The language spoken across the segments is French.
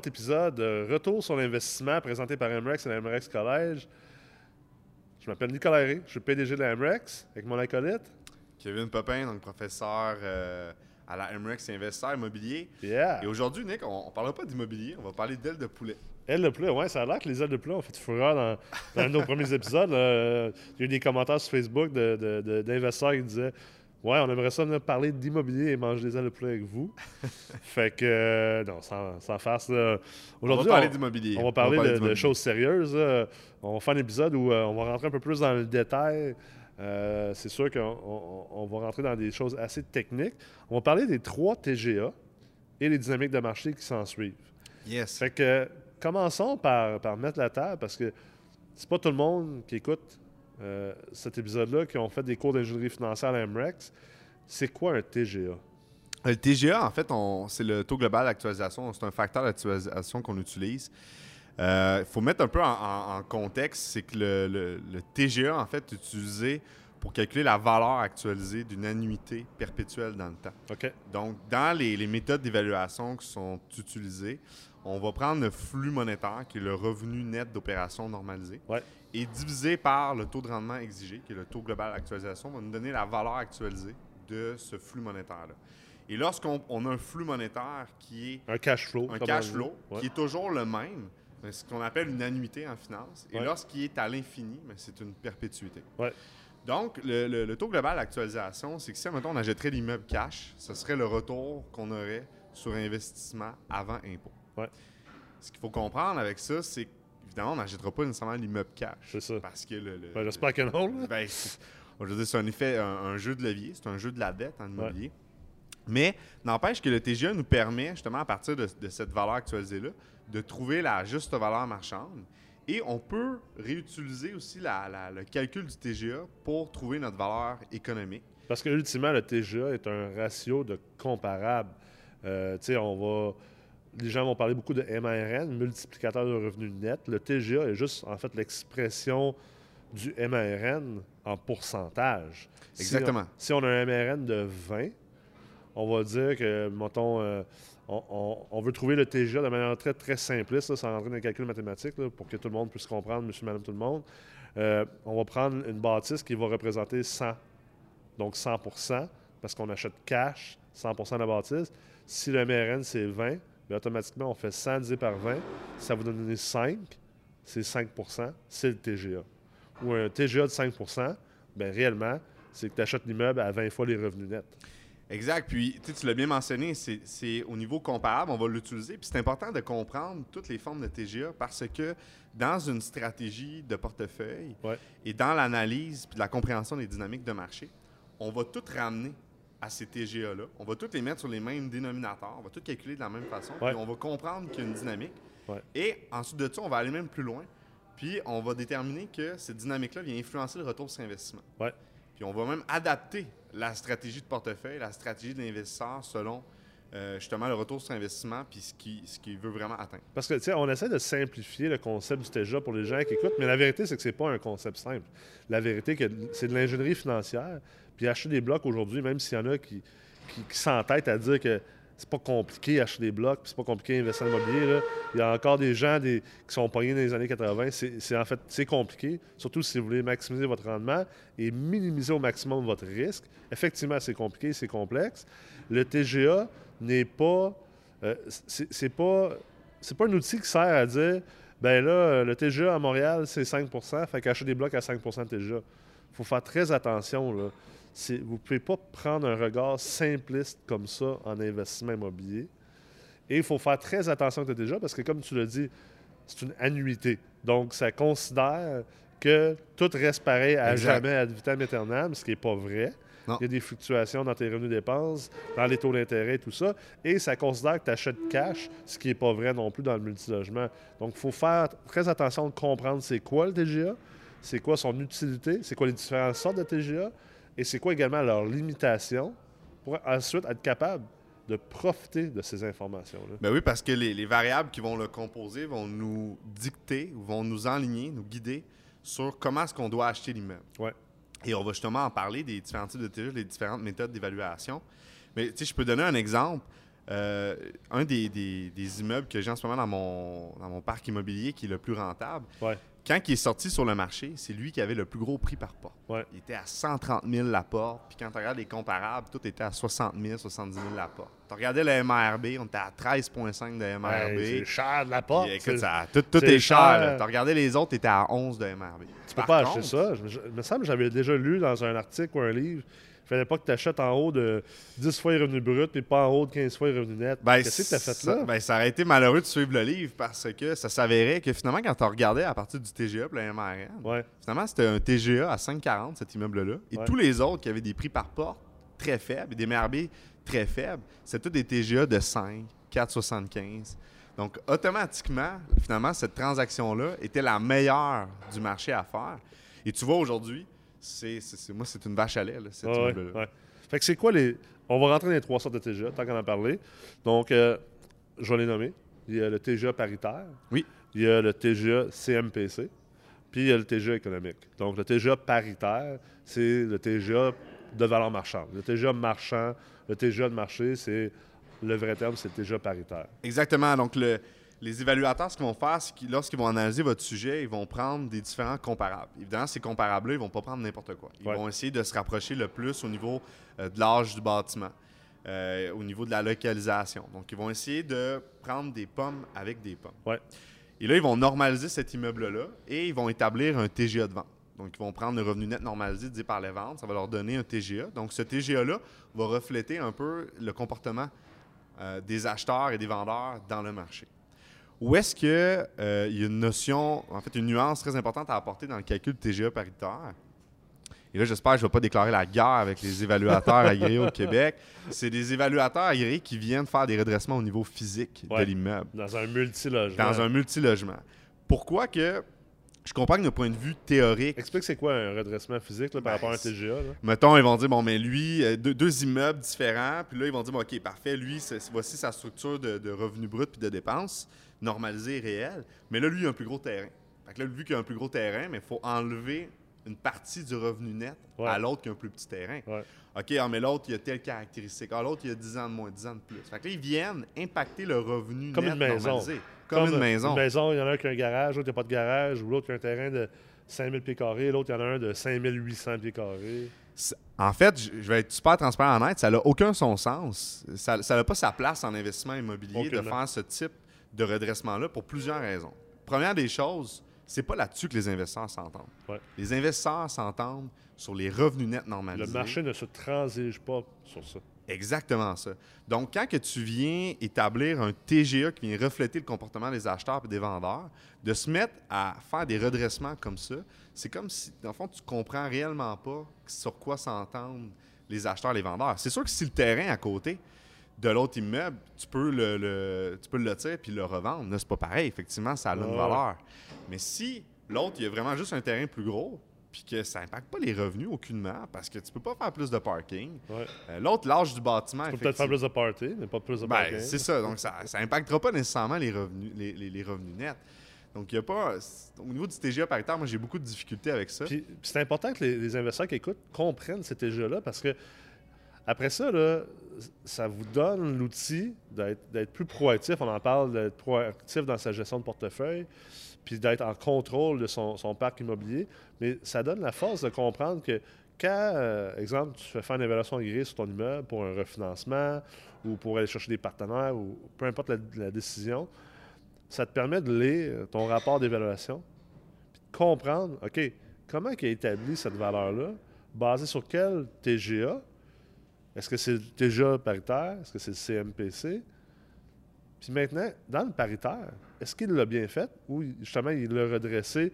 autre épisode de Retour sur l'investissement présenté par MREX et la MREX Collège. Je m'appelle Nicolas Herré, je suis PDG de la MREX avec mon acolyte. Kevin Popin, donc professeur euh, à la MREX investisseur immobilier. Yeah! Et aujourd'hui, Nick, on ne parlera pas d'immobilier, on va parler d'ailes de poulet. Ailes de poulet, ouais, ça a l'air que les ailes de poulet ont fait fureur dans, dans un de nos premiers épisodes. là. Il y a eu des commentaires sur Facebook de- de- de- d'investisseurs qui disaient Ouais, on aimerait ça venir parler d'immobilier et manger des ailes de poulet avec vous. fait que, euh, non, sans, sans farce. là. On va Aujourd'hui, parler on- d'immobilier. On va parler, de- choses sérieuses. On va faire un épisode où euh, on va rentrer un peu plus dans le détail. Euh, c'est sûr qu'on on- on va rentrer dans des choses assez techniques. On va parler des trois TGA et les dynamiques de marché qui s'en suivent. Yes. Fait que commençons par, par mettre la table parce que c'est pas tout le monde qui écoute euh, cet épisode-là qui ont fait des cours d'ingénierie financière à MREX. C'est quoi un TGA? Le TGA, en fait, c'est le taux global d'actualisation. C'est un facteur d'actualisation qu'on utilise. Il faut mettre un peu en, en- en contexte, c'est que le, le- le TGA, en fait, est utilisé pour calculer la valeur actualisée d'une annuité perpétuelle dans le temps. OK? Donc, dans les, les méthodes d'évaluation qui sont utilisées, on va prendre le flux monétaire, qui est le revenu net d'opération normalisé, Ouais. et divisé par le taux de rendement exigé, qui est le taux global d'actualisation, va nous donner la valeur actualisée de ce flux monétaire-là. Et lorsqu'on on a un flux monétaire qui est Un cash flow. un cash flow, Ouais. qui est toujours le même, c'est ce qu'on appelle une annuité en finance, et Ouais. lorsqu'il est à l'infini, c'est une perpétuité. Donc, le, le- le taux global d'actualisation, c'est que si, mettons, on achèterait l'immeuble cash, ce serait le retour qu'on aurait sur investissement avant impôt. Ouais. Ce qu'il faut comprendre avec ça, c'est qu'évidemment, on n'achètera pas nécessairement l'immeuble cash. C'est ça. Parce que le. le- Ben, J'espère que non. là. ben, c'est- je veux dire, c'est un effet, un, un jeu de levier, c'est un jeu de la dette en immobilier. Mais n'empêche que le TGA nous permet, justement, à partir de, de cette valeur actualisée-là, de trouver la juste valeur marchande. Et on peut réutiliser aussi la- la- le calcul du TGA pour trouver notre valeur économique. Parce que ultimement, le TGA est un ratio de comparable. Euh, tu sais, on va. Les gens vont parler beaucoup de MRN, multiplicateur de revenus net. Le TGA est juste, en fait, l'expression du MRN en pourcentage. Si Exactement. on- Si on, a un MRN de 20, on va dire que, mettons, euh, on, on- on veut trouver le TGA de manière très, très simpliste, là, sans rentrer dans les calculs mathématiques, là, pour que tout le monde puisse comprendre, monsieur, madame, tout le monde. Euh, on va prendre une bâtisse qui va représenter 100 donc 100% parce qu'on achète cash 100% de la bâtisse. Si le MRN, c'est 20, automatiquement, on fait 100 divisé par 20. Ça va donner 5. C'est 5% c'est le TGA. Ou un TGA de 5% bien, réellement, c'est que tu achètes l'immeuble à 20 fois les revenus nets. Exact. Puis, tu l'as bien mentionné, c'est- au niveau comparable, on va l'utiliser. Puis, c'est important de comprendre toutes les formes de TGA parce que dans une stratégie de portefeuille Ouais. et dans l'analyse puis la compréhension des dynamiques de marché, on va tout ramener à ces TGA-là. On va toutes les mettre sur les mêmes dénominateurs. On va tout calculer de la même façon. Ouais. Puis, on va comprendre qu'il y a une dynamique. Ouais. Et ensuite de ça, on va aller même plus loin. Puis, on va déterminer que cette dynamique-là vient influencer le retour sur investissement. Ouais. Puis on va même adapter la stratégie de portefeuille, la stratégie de l'investisseur selon euh, justement le retour sur investissement puis ce qu'il ce qu'il veut vraiment atteindre. Parce que, tu sais, on essaie de simplifier le concept du TGA pour les gens qui écoutent, mais la vérité, c'est que c'est pas un concept simple. La vérité, c'est de l'ingénierie financière. Puis acheter des blocs aujourd'hui, même s'il y en a qui, qui, qui s'entêtent à dire que c'est pas compliqué acheter des blocs, c'est pas compliqué investir en immobilier, là. il y a encore des gens qui sont pognés dans les années 80. C'est en fait, c'est compliqué, surtout si vous voulez maximiser votre rendement et minimiser au maximum votre risque. Effectivement, c'est compliqué, c'est complexe. Le TGA n'est pas... euh, c'est pas c'est pas un outil qui sert à dire ben là, le TGA à Montréal, c'est 5% fait qu'acheter des blocs à 5% de TGA. Il faut faire très attention. Là. Vous ne pouvez pas prendre un regard simpliste comme ça en investissement immobilier. Et il faut faire très attention avec le TGA parce que, comme tu l'as dit, c'est une annuité. Donc, ça considère que tout reste pareil à Exact. jamais ad vitam aeternam, ce qui n'est pas vrai. Non. Il y a des fluctuations dans tes revenus dépenses, dans les taux d'intérêt et tout ça. Et ça considère que tu achètes cash, ce qui n'est pas vrai non plus dans le multilogement. Donc, il faut faire très attention de comprendre c'est quoi le TGA, c'est quoi son utilité, c'est quoi les différentes sortes de TGA, et c'est quoi également leurs limitations pour ensuite être capable de profiter de ces informations-là? Ben oui, parce que les, les variables qui vont le composer vont nous dicter, vont nous enligner, nous guider sur comment est-ce qu'on doit acheter l'immeuble. Ouais. Et on va justement en parler des différents types de TGA, des différentes méthodes d'évaluation. Mais tu sais, je peux donner un exemple. euh, un des, des- des immeubles que j'ai en ce moment dans mon, dans mon parc immobilier qui est le plus rentable, Ouais. Quand il est sorti sur le marché, c'est lui qui avait le plus gros prix par porte. Ouais. Il était à 130 000 la porte. Puis quand tu regardes les comparables, tout était à 60 000, 70 000 la porte. Tu regardais le MRB, on était à 13,5 de MRB. Hey, c'est cher de la porte. Puis, écoute, ça- tout, est cher. Tu regardais les autres, tu étais à 11 de MRB. Tu peux pas acheter ça. Je- je- Il me semble que j'avais déjà lu dans un article ou un livre. Il fallait pas que tu achètes en haut de 10 fois les revenus bruts et pas en haut de 15 fois les revenus nets. Ben, Qu'est-ce que tu as fait ça, là? ben, ça aurait été malheureux de suivre le livre parce que ça s'avérait que finalement, quand tu regardais à partir du TGA puis le MRN, Ouais. finalement, c'était un TGA à 5,40 cet immeuble-là. Et Ouais. tous les autres qui avaient des prix par porte très faibles et des MRB très faibles, c'était tous des TGA de 5, 4,75. Donc, automatiquement, finalement, cette transaction-là était la meilleure du marché à faire. Et tu vois, aujourd'hui, c'est, c'est- c'est- moi, c'est une vache à lait, là, cet Ouais, ouais, ouais. Fait que c'est quoi les. On va rentrer dans les trois sortes de TGA, tant qu'on en a parlé. Donc, euh, je vais les nommer. Il y a le TGA paritaire. Oui. Il y a le TGA CMPC. Puis il y a le TGA économique. Donc, le TGA paritaire, c'est le TGA de valeur marchande. Le TGA marchand, le TGA de marché, c'est le vrai terme, c'est le TGA paritaire. Exactement. Donc, le- les évaluateurs, ce qu'ils vont faire, c'est qu'ils, lorsqu'ils vont analyser votre sujet, ils vont prendre des différents comparables. Évidemment, ces comparables-là, ils vont pas prendre n'importe quoi. Ils Ouais. vont essayer de se rapprocher le plus au niveau euh, de l'âge du bâtiment, euh, au niveau de la localisation. Donc, ils vont essayer de prendre des pommes avec des pommes. Ouais. Et là, ils vont normaliser cet immeuble-là et ils vont établir un TGA de vente. Donc, ils vont prendre le revenu net normalisé dit par les ventes. Ça va leur donner un TGA. Donc, ce TGA-là va refléter un peu le comportement euh, des acheteurs et des vendeurs dans le marché. Où est-ce qu'il y a une notion, en fait, une nuance très importante à apporter dans le calcul de TGA paritaire? Et là, j'espère que je ne vais pas déclarer la guerre avec les évaluateurs agréés au Québec. C'est des évaluateurs agréés qui viennent faire des redressements au niveau physique de l'immeuble Dans un multilogement. dans un multilogement. Pourquoi que je comprends que d'un point de vue théorique, Explique c'est quoi un redressement physique là, par Ben, rapport à un TGA. là? mettons, ils vont dire bon, mais lui, euh, deux, deux immeubles différents, puis là, ils vont dire bon, ok, parfait, lui, voici sa structure de, de revenus bruts puis de dépenses normalisée et réelle. Mais là, lui, il a un plus gros terrain. Fait que là, vu qu'il a un plus gros terrain, mais il faut enlever une partie du revenu net Ouais. à l'autre qui a un plus petit terrain. Ouais. OK, ah, mais l'autre, il a telle caractéristique. Ah, l'autre, il a 10 ans de moins, 10 ans de plus. Fait que là, ils viennent impacter le revenu Comme net une maison. normalisé. Comme, une maison. Une maison, il y en a un qui a un garage, l'autre qui n'a pas de garage, ou l'autre qui a un terrain de 5000 pieds carrés, l'autre il y en a un de 5800 pieds carrés. En fait, je vais être super transparent en net, ça n'a aucun son sens. Ça n'a pas sa place en investissement immobilier de faire ce type de redressement-là pour plusieurs raisons. Première des choses, c'est pas là-dessus que les investisseurs s'entendent. Ouais. Les investisseurs s'entendent sur les revenus nets Le normalisés. marché ne se transige pas sur ça. Exactement ça. Donc, quand que tu viens établir un TGA qui vient refléter le comportement des acheteurs et des vendeurs, de se mettre à faire des redressements comme ça, c'est comme si, dans le fond, tu comprends réellement pas sur quoi s'entendent les acheteurs et les vendeurs. C'est sûr que si le terrain à côté de l'autre immeuble, tu peux le, le- tu peux le lotir puis le revendre. Là, c'est pas pareil. Effectivement, ça a une Ouais. valeur. Mais si l'autre, il y a vraiment juste un terrain plus gros, puis que ça n'impacte pas les revenus aucunement, parce que tu peux pas faire plus de parking, Ouais. euh, L'autre, l'âge du bâtiment, Tu peux peut-être faire plus de party, mais pas plus de Ben, parking. c'est ça. Donc, ça n'impactera pas nécessairement les revenus, les, les- les revenus nets. Donc, il n'y a pas. Au niveau du TGA paritaire, moi, j'ai beaucoup de difficultés avec ça. C'est important que les, les investisseurs qui écoutent comprennent ces TGA-là parce que après ça, là, ça vous donne l'outil d'être plus proactif. On en parle d'être proactif dans sa gestion de portefeuille, puis d'être en contrôle de son, parc immobilier. Mais ça donne la force de comprendre que quand, euh, exemple, tu fais faire une évaluation agréée sur ton immeuble pour un refinancement ou pour aller chercher des partenaires ou peu importe la, décision, ça te permet de lire ton rapport d'évaluation puis de comprendre, OK, comment il a établi cette valeur-là, basée sur quel TGA? Est-ce que c'est TGA paritaire? Est-ce que c'est le CMPC? Puis maintenant, dans le paritaire, est-ce qu'il l'a bien fait ou justement il l'a redressé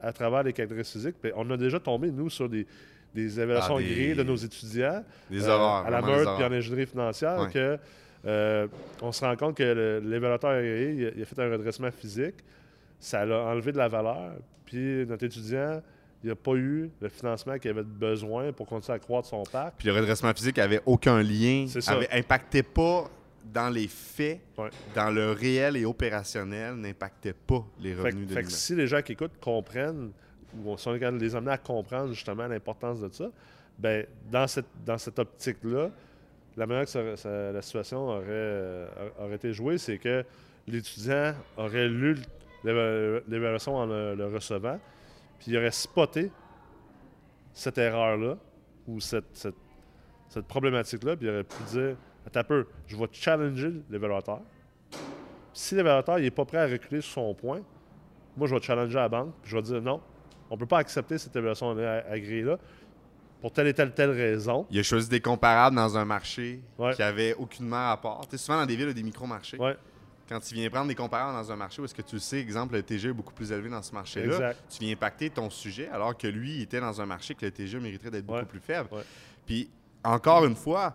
à travers les caractéristiques physiques? Puis on a déjà tombé, nous, sur des, des évaluations Ah, des- de nos étudiants Les euh, horreurs. à la meurtre puis en ingénierie financière Ouais. que euh, on se rend compte que l'évaluateur agréé, il a fait un redressement physique, ça l'a enlevé de la valeur, puis notre étudiant, il n'a pas eu le financement qu'il avait besoin pour continuer à croître son parc. Puis le redressement physique avait aucun lien, C'est ça. avait impactait pas dans les faits, Ouais. dans le réel et opérationnel, n'impactait pas les Fait, revenus que- de fait que si les gens qui écoutent comprennent, ou si on est les amener à comprendre justement l'importance de ça, ben dans cette, dans cette optique-là, la manière que la situation aurait, euh, aurait été jouée, c'est que l'étudiant aurait lu l'évaluation en le, recevant, puis il aurait spoté cette erreur-là ou cette, cette, problématique-là, puis il aurait pu dire Attends un peu, je vais challenger l'évaluateur. Si l'évaluateur n'est pas prêt à reculer sur son point, moi, je vais challenger la banque, puis je vais dire non, on ne peut pas accepter cette évaluation agréée-là pour telle et telle, telle raison. Il a choisi des comparables dans un marché qui avait aucunement rapport. Tu sais, souvent dans des villes, des micro-marchés. Quand tu viens prendre des comparables dans un marché où est-ce que tu sais, exemple, le TG est beaucoup plus élevé dans ce marché-là, tu viens impacter ton sujet alors que lui, il était dans un marché que le TG mériterait d'être beaucoup plus faible. Puis, encore une fois,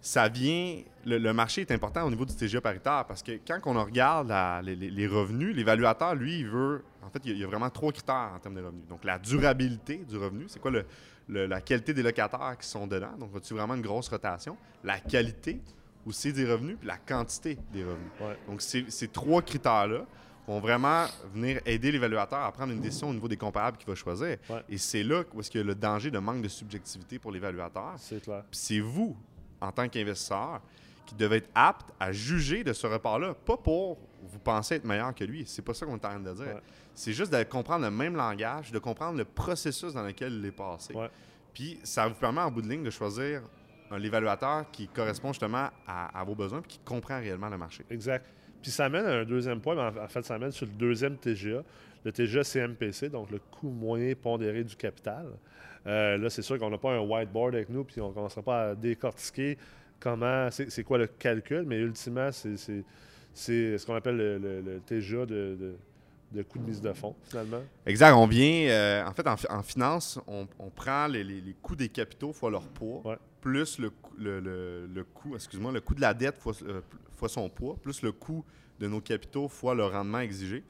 ça vient. Le, marché est important au niveau du TGA paritaire parce que quand on regarde les, revenus, l'évaluateur, lui, il veut. En fait, il y, a, vraiment trois critères en termes de revenus. Donc, la durabilité du revenu, c'est quoi le, la qualité des locataires qui sont dedans? Donc, as-tu vraiment une grosse rotation? La qualité aussi des revenus, puis la quantité des revenus. Donc, ces, trois critères-là vont vraiment venir aider l'évaluateur à prendre une décision au niveau des comparables qu'il va choisir. Et c'est là où est-ce qu'il y a le danger de manque de subjectivité pour l'évaluateur. C'est clair. Puis c'est vous, en tant qu'investisseur, qui devez être apte à juger de ce report-là, pas pour vous penser être meilleur que lui. C'est pas ça qu'on est en train de dire. C'est juste de comprendre le même langage, de comprendre le processus dans lequel il est passé. Puis ça vous permet en bout de ligne de choisir l'évaluateur qui correspond justement à, vos besoins et qui comprend réellement le marché. Exact. Puis ça amène à un deuxième point, mais en fait, ça amène sur le deuxième TGA, le TGA CMPC, donc le coût moyen pondéré du capital. Euh, là, c'est sûr qu'on n'a pas un whiteboard avec nous, puis on ne commencera pas à décortiquer comment, c'est quoi le calcul, mais ultimement, c'est ce qu'on appelle le, TGA de de coûts de mise de fonds, finalement. Exact. On vient, euh, en fait, en, finance, on, prend les, coûts des capitaux fois leur poids, plus le, le, coût, excuse-moi, le coût de la dette euh, fois, son poids, plus le coût de nos capitaux fois le rendement exigé.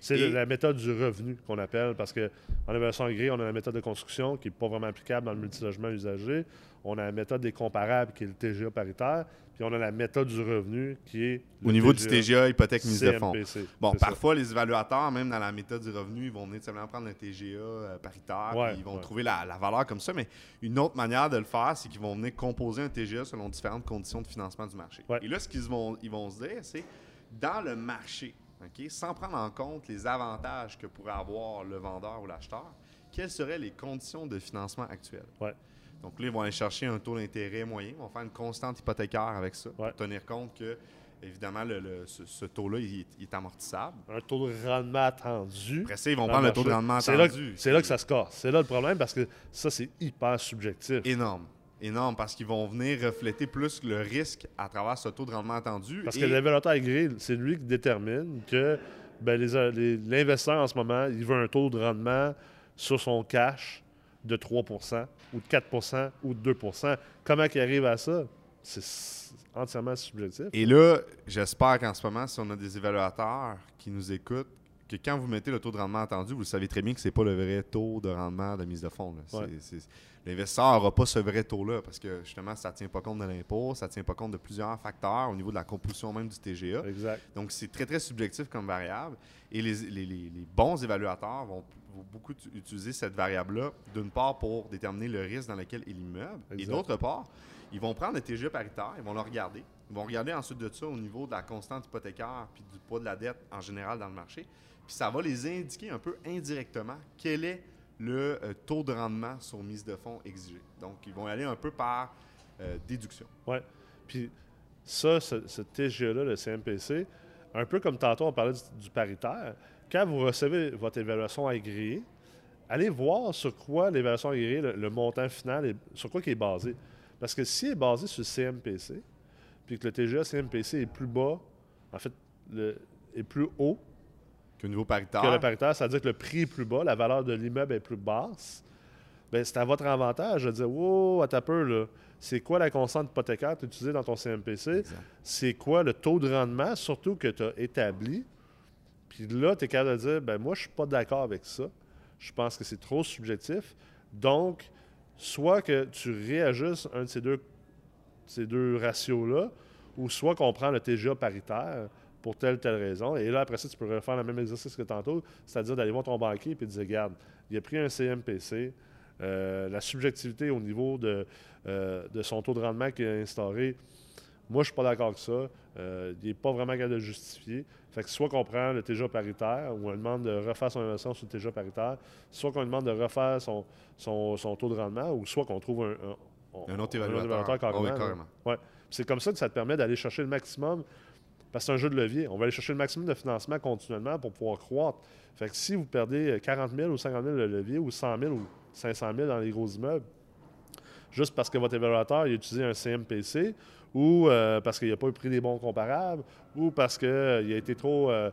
C'est la méthode du revenu qu'on appelle, parce qu'en évaluation agréée, on a la méthode de construction qui n'est pas vraiment applicable dans le multilogement usagé. On a la méthode des comparables qui est le TGA paritaire. Puis on a la méthode du revenu qui est. Au niveau du TGA, hypothèque mise de fonds. Bon, parfois, les évaluateurs, même dans la méthode du revenu, ils vont venir simplement prendre un TGA euh, paritaire, puis ils vont trouver la, valeur comme ça. Mais une autre manière de le faire, c'est qu'ils vont venir composer un TGA selon différentes conditions de financement du marché. Et là, ce qu'ils vont, ils vont se dire, c'est dans le marché, sans prendre en compte les avantages que pourrait avoir le vendeur ou l'acheteur, quelles seraient les conditions de financement actuelles? Donc là, ils vont aller chercher un taux d'intérêt moyen. Ils vont faire une constante hypothécaire avec ça pour tenir compte que, évidemment, le, ce, taux-là, il, est amortissable. Un taux de rendement attendu. Après ça, ils vont prendre le taux de rendement attendu. C'est là, que ça se casse. C'est là le problème parce que ça, c'est hyper subjectif. Énorme. Énorme parce qu'ils vont venir refléter plus le risque à travers ce taux de rendement attendu. Parce que l'évaluateur agréé, c'est lui qui détermine que ben, l'investisseur en ce moment, il veut un taux de rendement sur son cash de 3% ou de 4% ou de 2% Comment il arrive à ça? C'est entièrement subjectif. Et là, j'espère qu'en ce moment, si on a des évaluateurs qui nous écoutent, que quand vous mettez le taux de rendement attendu, vous savez très bien que ce n'est pas le vrai taux de rendement de mise de fonds. L'investisseur n'aura pas ce vrai taux-là parce que justement, ça ne tient pas compte de l'impôt, ça ne tient pas compte de plusieurs facteurs au niveau de la composition même du TGA. Exact. Donc, c'est très, très subjectif comme variable. Et les, les bons évaluateurs vont beaucoup utiliser cette variable-là, d'une part pour déterminer le risque dans lequel est l'immeuble, et d'autre part, ils vont prendre le TGE paritaire, ils vont le regarder. Ils vont regarder ensuite de ça au niveau de la constante hypothécaire puis du poids de la dette en général dans le marché. Puis ça va les indiquer un peu indirectement quel est le euh, taux de rendement sur mise de fonds exigé. Donc, ils vont aller un peu par euh, déduction. Oui. Puis ça, ce, TGE-là, le CMPC, un peu comme tantôt on parlait du paritaire, quand vous recevez votre évaluation agréée, allez voir sur quoi l'évaluation agréée, le, montant final, sur quoi il est basé. Parce que s'il est basé sur le CMPC, puis que le TGA CMPC est plus bas, en fait, est plus haut le niveau paritaire, que le paritaire, c'est-à-dire que le prix est plus bas, la valeur de l'immeuble est plus basse, bien, c'est à votre avantage de dire Wow, à ta peu, là. C'est quoi la constante hypothécaire que tu utilisée dans ton CMPC? C'est quoi le taux de rendement, surtout que tu as établi? Puis là, tu es capable de dire, ben moi, je suis pas d'accord avec ça. Je pense que c'est trop subjectif. Donc, soit que tu réajustes un de ces deux, ces deux ratios-là, ou soit qu'on prend le TGA paritaire pour telle ou telle raison. Et là, après ça, tu peux refaire le même exercice que tantôt, c'est-à-dire d'aller voir ton banquier et de dire, regarde, il a pris un CMPC, euh, la subjectivité au niveau de, euh, de son taux de rendement qu'il a instauré, moi, je suis pas d'accord avec ça. Euh, il n'est pas vraiment capable de justifier. Fait que soit qu'on prend le TGA paritaire, ou on lui demande de refaire son investissement sur le TGA paritaire, soit qu'on lui demande de refaire son, son, son taux de rendement, ou soit qu'on trouve un, un, un autre évaluateur. carrément. Ah oui, carrément. Ouais. C'est comme ça que ça te permet d'aller chercher le maximum, parce que c'est un jeu de levier. On va aller chercher le maximum de financement continuellement pour pouvoir croître. Fait si vous perdez 40 000 ou 50 000 de levier, ou 100 000 ou 500 000 dans les gros immeubles, juste parce que votre évaluateur a utilisé un CMPC, ou euh, parce qu'il n'a pas pris des bons comparables, ou parce qu'il a été trop, euh,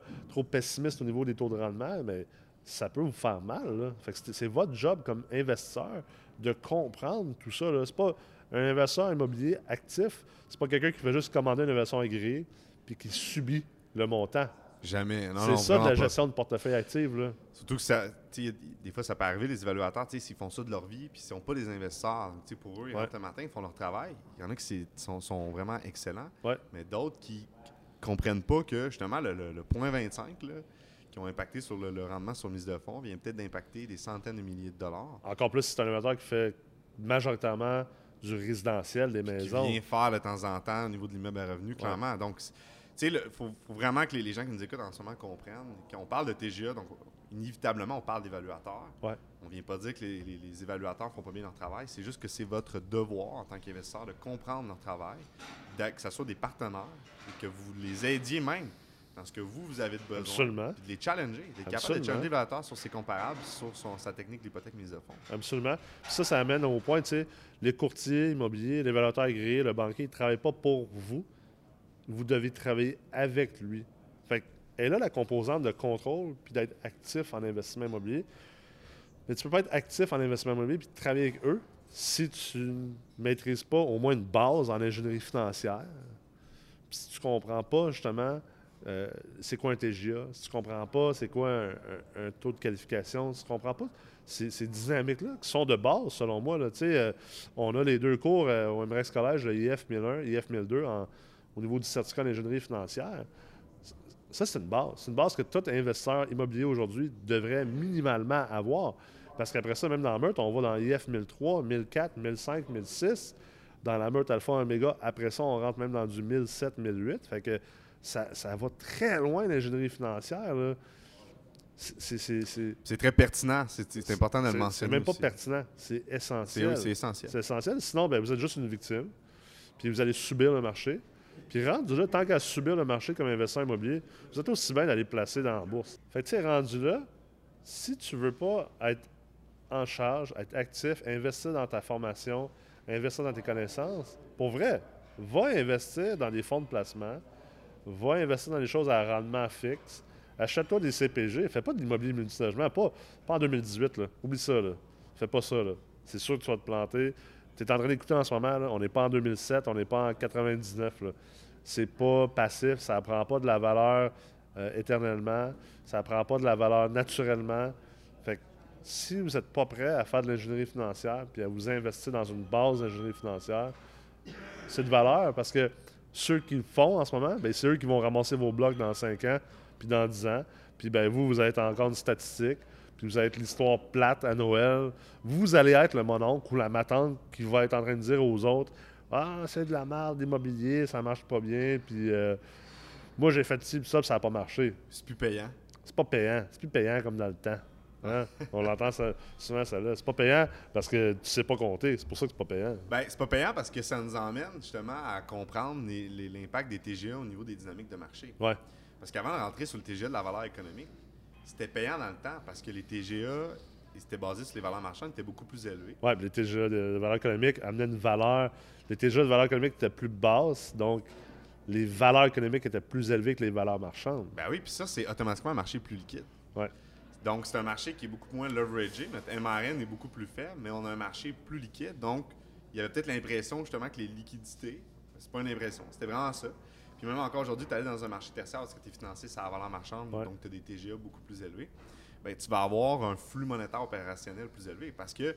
pessimiste au niveau des taux de rendement, mais ça peut vous faire mal. C'est, votre job comme investisseur de comprendre tout ça. Ce pas un investisseur immobilier actif, c'est pas quelqu'un qui fait juste commander une investion agréée puis qui subit le montant. Jamais. Non, c'est ça de la pas. gestion de portefeuille active. Là. Surtout que ça, des fois, ça peut arriver, les évaluateurs, s'ils font ça de leur vie, puis s'ils sont pas des investisseurs, pour eux, ils Ouais. rentrent le matin, ils font leur travail. Il y en a qui sont, sont vraiment excellents, Ouais. mais d'autres qui comprennent pas que, justement, le, le- le point 25, là, qui ont impacté sur le, le rendement sur mise de fonds, vient peut-être d'impacter des centaines de milliers de dollars. Encore plus si c'est un investisseur qui fait majoritairement du résidentiel, des Qui maisons. vient faire de temps en temps au niveau de l'immeuble à revenus, clairement. Donc, sais, il faut, faut vraiment que les, les gens qui nous écoutent en ce moment comprennent. Quand on parle de TGA, donc inévitablement, on parle d'évaluateurs. Ouais. On vient pas dire que les, les- les évaluateurs font pas bien leur travail. C'est juste que c'est votre devoir en tant qu'investisseur de comprendre leur travail, que ce soit des partenaires et que vous les aidiez même dans ce que vous, vous avez de besoin. Absolument. Puis de les challenger. D'être capable de challenger l'évaluateur sur ses comparables, sur son- sa technique d'hypothèque mise de fonds. Absolument. Puis ça, ça amène au point, tu sais, les courtiers immobiliers, l'évaluateur agréé, le banquier, ils ne travaillent pas pour vous. Vous devez travailler avec lui. Fait elle a la composante de contrôle puis d'être actif en investissement immobilier. Mais tu peux pas être actif en investissement immobilier puis travailler avec eux si tu ne maîtrises pas au moins une base en ingénierie financière. Puis si tu comprends pas, justement, euh, c'est quoi un TGA, si tu comprends pas c'est quoi un, taux de qualification, si tu comprends pas ces, dynamiques-là qui sont de base, selon moi. Là, euh, on a les deux cours euh, au MREX Collège, le IF 1001, IF 1002, en- au niveau du certificat d'ingénierie financière. Ça, c'est une base. C'est une base que tout investisseur immobilier aujourd'hui devrait minimalement avoir. Parce qu'après ça, même dans la meute, on va dans l'IF 1003, 1004, 1005, 1006. Dans la meute alpha oméga, après ça, on rentre même dans du 1007, 1008. Fait que ça, ça va très loin, l'ingénierie financière. là. C'est- très pertinent. C'est important de le mentionner. C'est même pas aussi. pertinent. C'est essentiel. c'est essentiel. C'est essentiel. Sinon, ben, vous êtes juste une victime. Puis vous allez subir le marché. Puis rendu là, tant qu'à subir le marché comme investisseur immobilier, vous êtes aussi bien d'aller placer dans la bourse. Fait que tu sais, rendu là, si tu veux pas être en charge, être actif, investir dans ta formation, investir dans tes connaissances, pour vrai, va investir dans des fonds de placement, va investir dans des choses à rendement fixe, achète-toi des CPG, fais pas de l'immobilier multilogement, pas, pas en 2018, là. oublie ça, là. fais pas ça. C'est sûr que tu vas te planter. Tu es en train d'écouter en ce moment, on n'est pas en 2007, on n'est pas en 99. Là. C'est pas passif, ça prend pas de la valeur euh, éternellement, ça prend pas de la valeur naturellement. Fait que si vous n'êtes pas prêt à faire de l'ingénierie financière puis à vous investir dans une base d'ingénierie financière, c'est de valeur parce que ceux qui le font en ce moment, ben, c'est eux qui vont ramasser vos blocs dans 5 ans, puis dans 10 ans. Puis ben, vous, vous être encore une statistique, puis vous allez être l'histoire plate à Noël. Vous allez être le mononcle ou la matante qui va être en train de dire aux autres Ah, c'est de la merde d'immobilier, ça marche pas bien, puis euh, moi j'ai fait ci, puis ça, puis ça n'a pas marché. C'est plus payant. C'est pas payant. C'est plus payant comme dans le temps. Hein? On l'entend ça- souvent, ça là. C'est pas payant parce que tu sais pas compter. C'est pour ça que c'est pas payant. Ben, c'est pas payant parce que ça nous emmène justement à comprendre l'impact des TGA au niveau des dynamiques de marché. Ouais. Parce qu'avant de rentrer sur le TGA de la valeur économique, c'était payant dans le temps parce que les TGA, ils étaient basés sur les valeurs marchandes, étaient beaucoup plus élevés. Oui, les TGA de, de valeur économique amenaient une valeur. Les TGA de valeur économique étaient plus basses, donc les valeurs économiques étaient plus élevées que les valeurs marchandes. Ben oui, puis ça, c'est automatiquement un marché plus liquide. Ouais. Donc, c'est un marché qui est beaucoup moins leveragé. Notre MRN est beaucoup plus faible, mais on a un marché plus liquide. Donc, il y avait peut-être l'impression justement que les liquidités, c'est pas une impression, c'était vraiment ça. Puis même encore aujourd'hui, tu allé dans un marché tertiaire parce que tu es financé sur la valeur marchande, Ouais. donc tu as des TGA beaucoup plus élevés. Ben, tu vas avoir un flux monétaire opérationnel plus élevé. Parce que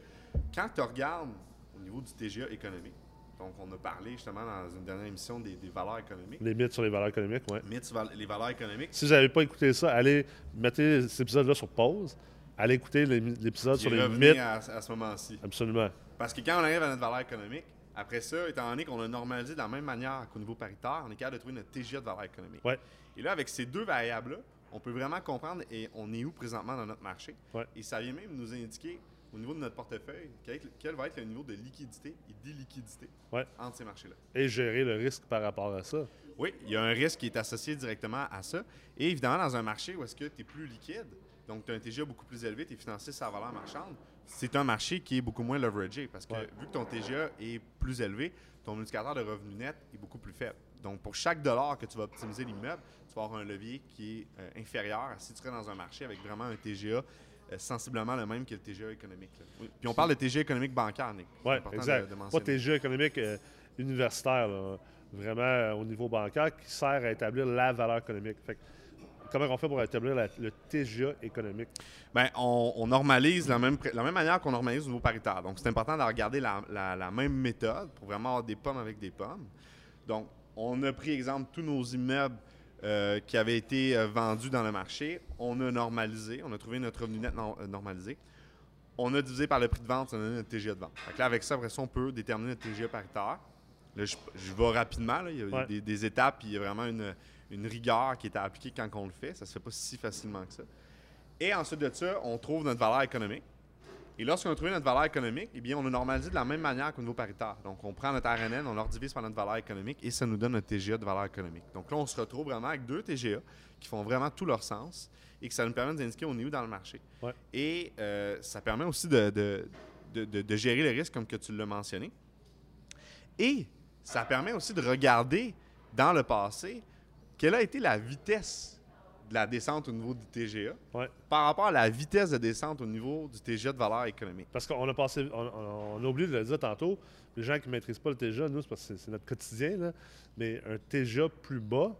quand tu regardes au niveau du TGA économique, donc on a parlé justement dans une dernière émission des, des valeurs économiques, Les mythes sur les valeurs économiques, oui. tu vas- les valeurs économiques, Si vous n'avez pas écouté ça, allez, mettez cet épisode-là sur pause, allez écouter l'épisode sur les mythes. à, à ce moment-ci. Absolument. Parce que quand on arrive à notre valeur économique, après ça, étant donné qu'on a normalisé de la même manière qu'au niveau paritaire, on est capable de trouver notre TGA de valeur économique. Ouais. Et là, avec ces deux variables-là, on peut vraiment comprendre et on est où présentement dans notre marché. Ouais. Et ça vient même nous indiquer au niveau de notre portefeuille quel, quel va être le niveau de liquidité et d'illiquidité Ouais. entre ces marchés-là. Et gérer le risque par rapport à ça. Oui, il y a un risque qui est associé directement à ça. Et évidemment, dans un marché où est-ce que tu es plus liquide, donc tu as un TGA beaucoup plus élevé, tu es financé sur la valeur marchande, c'est un marché qui est beaucoup moins leveragé parce que Ouais. vu que ton TGA est plus élevé, ton indicateur de revenu net est beaucoup plus faible. Donc, pour chaque dollar que tu vas optimiser l'immeuble, tu vas avoir un levier qui est euh, inférieur à si tu serais dans un marché avec vraiment un TGA euh, sensiblement le même que le TGA économique. Puis on parle de TGA économique bancaire, Nick. Oui, de- exact. de Pas jeux économiques euh, universitaires, là. vraiment au niveau bancaire, qui sert à établir la valeur économique. Fait que, comment on fait pour établir la- le TGA économique? Ben, on, on normalise la même, la même manière qu'on normalise au niveau paritaire. Donc, c'est important de regarder la, la- la même méthode pour vraiment avoir des pommes avec des pommes. Donc, on a pris, exemple, tous nos immeubles euh, qui avaient été euh, vendus dans le marché. On a normalisé. On a trouvé notre revenu net euh, normalisé. On a divisé par le prix de vente, ça a donné notre TGA de vente. Que là, avec ça, après ça, on peut déterminer notre TGA paritaire. Là, je, je vais rapidement. là. Il y a Ouais. des, des étapes, puis il y a vraiment une, une rigueur qui est à appliquer quand on le fait. Ça se fait pas si facilement que ça. Et ensuite de ça, on trouve notre valeur économique. Et lorsqu'on a trouvé notre valeur économique, eh bien, on a normalisé de la même manière qu'au niveau paritaire. Donc, on prend notre RNN, on leur divise par notre valeur économique et ça nous donne notre TGA de valeur économique. Donc là, on se retrouve vraiment avec deux TGA qui font vraiment tout leur sens et que ça nous permet d'indiquer on est où dans le marché. Ouais. Et euh, ça permet aussi de, de- de- de- de gérer le risque comme que tu l'as mentionné. Et ça permet aussi de regarder dans le passé quelle a été la vitesse de la descente au niveau du TGA Ouais. par rapport à la vitesse de descente au niveau du TGA de valeur économique? Parce qu'on a passé, on, on- on a oublié de le dire tantôt, les gens qui ne maîtrisent pas le TGA, nous, c'est parce que c'est- notre quotidien, là, mais un TGA plus bas,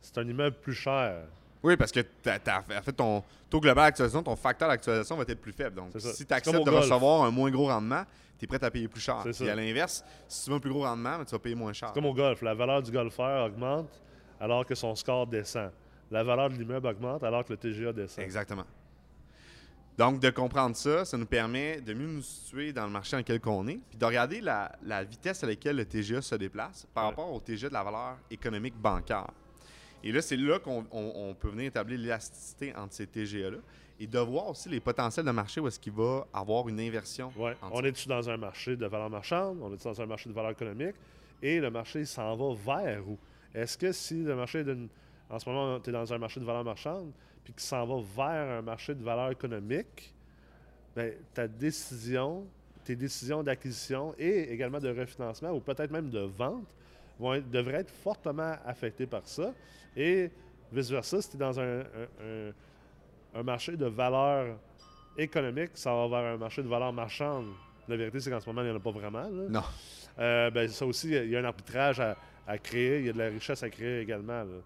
c'est un immeuble plus cher. Oui, parce que t'as, en fait, ton taux global d'actualisation, ton facteur d'actualisation va être plus faible. Donc, si tu acceptes de golf. recevoir un moins gros rendement, tu es prêt à payer plus cher. Et à l'inverse, si tu veux un plus gros rendement, tu vas payer moins cher. C'est comme au golf, la valeur du golfeur augmente alors que son score descend. La valeur de l'immeuble augmente alors que le TGA descend. Exactement. Donc, de comprendre ça, ça nous permet de mieux nous situer dans le marché dans lequel on est, puis de regarder la, la vitesse à laquelle le TGA se déplace par Ouais. rapport au TGA de la valeur économique bancaire. Et là, c'est là qu'on on- on peut venir établir l'élasticité entre ces TGA-là et de voir aussi les potentiels de marché où est-ce qu'il va avoir une inversion. Entre On est-tu dans un marché de valeur marchande? On est dans un marché de valeur économique? Et le marché s'en va vers où? Est-ce que si le marché d'une- En ce moment, tu es dans un marché de valeur marchande, puis qu'il s'en va vers un marché de valeur économique, ben, ta décision, tes décisions d'acquisition et également de refinancement ou peut-être même de vente vont être- devraient être fortement affectées par ça. Et vice-versa, si tu es dans un, un- un- un marché de valeur économique, ça va vers un marché de valeur marchande. La vérité, c'est qu'en ce moment, il n'y en a pas vraiment. là. Non. Euh, ben, ça aussi, il y a un arbitrage à, à créer, il y a de la richesse à créer également. là.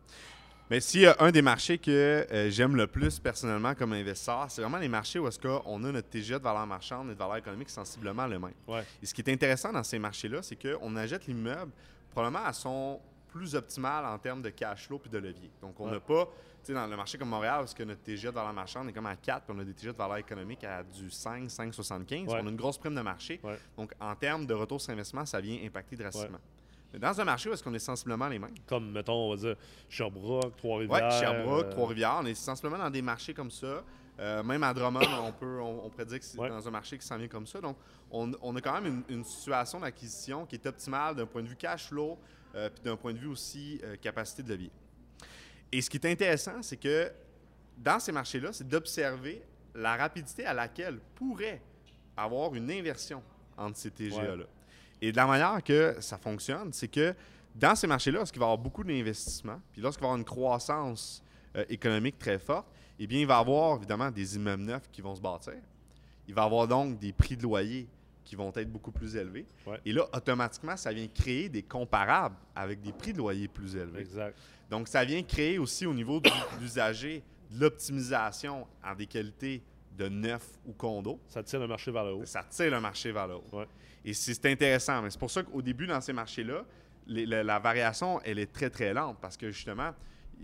Mais s'il y a un des marchés que euh, j'aime le plus personnellement comme investisseur, c'est vraiment les marchés où est-ce qu'on a notre TGA de valeur marchande et de valeur économique sensiblement le même. Ouais. Et ce qui est intéressant dans ces marchés-là, c'est qu'on achète l'immeuble probablement à son plus optimal en termes de cash flow puis de levier. Donc, on Ouais. n'a pas, tu sais, dans le marché comme Montréal, parce que notre TGA de valeur marchande est comme à 4, puis on a des TGA de valeur économique à du 5, 5,75. Ouais. On a une grosse prime de marché. Donc, en termes de retour sur investissement, ça vient impacter drastiquement. Mais dans un marché où est-ce qu'on est sensiblement les mêmes, Comme, mettons, on va dire Sherbrooke, Trois-Rivières. oui, Sherbrooke, euh, Trois-Rivières, on est sensiblement dans des marchés comme ça. Euh, même à Drummond, on peut on, dire que c'est Ouais. dans un marché qui s'en vient comme ça. Donc, on, on a quand même une, une situation d'acquisition qui est optimale d'un point de vue cash flow, euh, puis d'un point de vue aussi capacité de levier. Et ce qui est intéressant, c'est que dans ces marchés-là, c'est d'observer la rapidité à laquelle pourrait avoir une inversion entre ces TGA-là. Et de la manière que ça fonctionne, c'est que dans ces marchés-là, lorsqu'il va y avoir beaucoup d'investissements, puis lorsqu'il va y avoir une croissance euh, économique très forte, eh bien, il va y avoir évidemment des immeubles neufs qui vont se bâtir. Il va y avoir donc des prix de loyer qui vont être beaucoup plus élevés. Ouais. Et là, automatiquement, ça vient créer des comparables avec des prix de loyer plus élevés. Exact. Donc, ça vient créer aussi au niveau de l'usager de l'optimisation en des qualités de neuf ou condo. Ça tire le marché vers le haut. Ça tire le marché vers le haut. Ouais. Et c'est intéressant. Mais c'est pour ça qu'au début, dans ces marchés-là, la, la variation, elle est très, très lente parce que justement,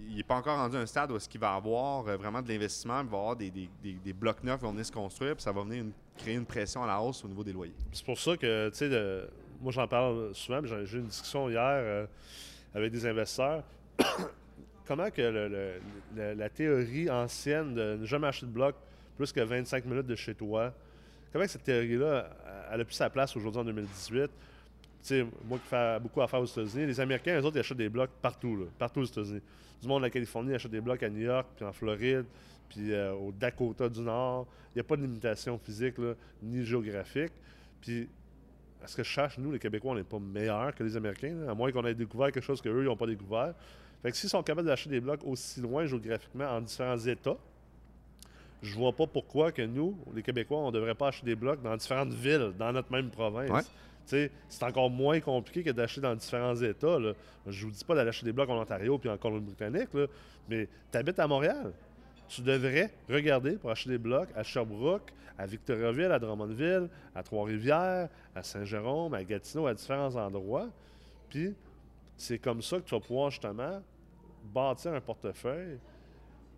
il n'est pas encore rendu à un stade où est-ce qu'il va avoir euh, vraiment de l'investissement, il va avoir des, des, des, blocs neufs qui vont venir se construire, puis ça va venir créer une pression à la hausse au niveau des loyers. C'est pour ça que, tu sais, moi j'en parle souvent, mais j'ai eu une discussion hier euh, avec des investisseurs. Comment que la théorie ancienne de ne jamais acheter de bloc plus que 25 minutes de chez toi, comment cette théorie-là, elle a plus sa place aujourd'hui en 2018? sais, moi qui fais beaucoup affaires aux États-Unis, les Américains, eux autres, ils achètent des blocs partout, là, partout aux États-Unis. Du monde de la Californie achète des blocs à New York, puis en Floride, puis euh, au Dakota du Nord. Il n'y a pas de limitation physique, ni géographique. Puis, à ce que je cherche, nous, les Québécois, on n'est pas meilleurs que les Américains, à moins qu'on ait découvert quelque chose qu'eux, ils n'ont pas découvert. Fait que s'ils sont capables d'acheter des blocs aussi loin géographiquement en différents États, je vois pas pourquoi que nous, les Québécois, on ne devrait pas acheter des blocs dans différentes villes, dans notre même province c'est encore moins compliqué que d'acheter dans différents États. Là. Je vous dis pas d'aller acheter des blocs en Ontario puis en Colombie-Britannique, mais tu habites à Montréal. Tu devrais regarder pour acheter des blocs à Sherbrooke, à Victoriaville, à Drummondville, à Trois-Rivières, à Saint-Jérôme, à Gatineau, à différents endroits. Puis c'est comme ça que tu vas pouvoir justement bâtir un portefeuille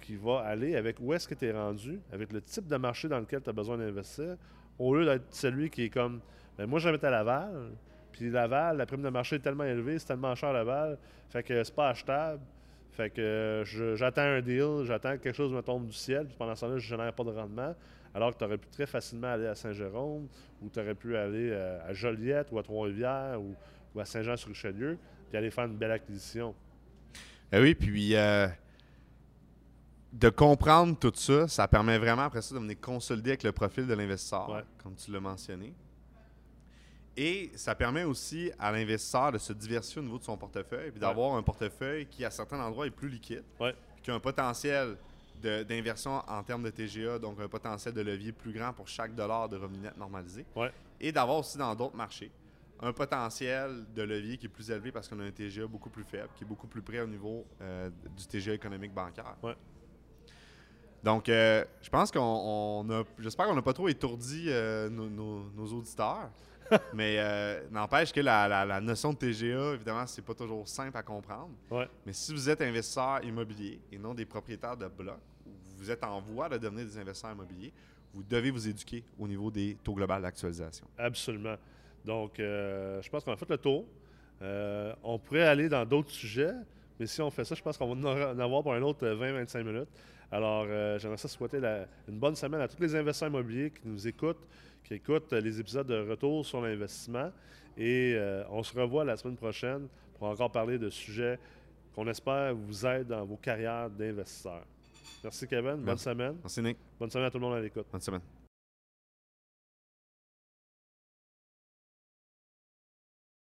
qui va aller avec où est-ce que tu es rendu, avec le type de marché dans lequel tu as besoin d'investir, au lieu d'être celui qui est comme ben, moi, j'habite à Laval. Puis Laval, la prime de marché est tellement élevée, c'est tellement cher Laval. Fait que c'est pas achetable. Fait que j'attends un deal, j'attends que quelque chose me tombe du ciel. Puis pendant ce temps-là, je génère pas de rendement. Alors que tu aurais pu très facilement aller à Saint-Jérôme, ou tu aurais pu aller euh, à Joliette, ou à Trois-Rivières, ou, à Saint-Jean-sur-Richelieu, puis aller faire une belle acquisition. Eh oui, puis euh, de comprendre tout ça, ça permet vraiment après ça de venir consolider avec le profil de l'investisseur, comme tu l'as mentionné. Et ça permet aussi à l'investisseur de se diversifier au niveau de son portefeuille, puis d'avoir un portefeuille qui, à certains endroits, est plus liquide, qui a un potentiel d'inversion en termes de TGA, donc un potentiel de levier plus grand pour chaque dollar de revenu net normalisé. Et d'avoir aussi dans d'autres marchés un potentiel de levier qui est plus élevé parce qu'on a un TGA beaucoup plus faible, qui est beaucoup plus près au niveau euh, du TGA économique bancaire. Donc, euh, je pense qu'on a. J'espère qu'on n'a pas trop étourdi euh, nos, auditeurs. mais euh, n'empêche que la, notion de TGA, évidemment, c'est pas toujours simple à comprendre. Mais si vous êtes investisseur immobilier et non des propriétaires de blocs, ou vous êtes en voie de devenir des investisseurs immobiliers, vous devez vous éduquer au niveau des taux globaux d'actualisation. Absolument. Donc, euh, je pense qu'on a fait le tour. On pourrait aller dans d'autres sujets, mais si on fait ça, je pense qu'on va en avoir pour un autre 20-25 minutes. Alors, j'aimerais ça souhaiter une bonne semaine à tous les investisseurs immobiliers qui nous écoutent, qui écoutent les épisodes de Retour sur l'investissement. Et euh, on se revoit la semaine prochaine pour encore parler de sujets qu'on espère vous aident dans vos carrières d'investisseurs. Merci Kevin. Bonne semaine. Merci Nick. Bonne semaine à tout le monde à l'écoute. Bonne semaine.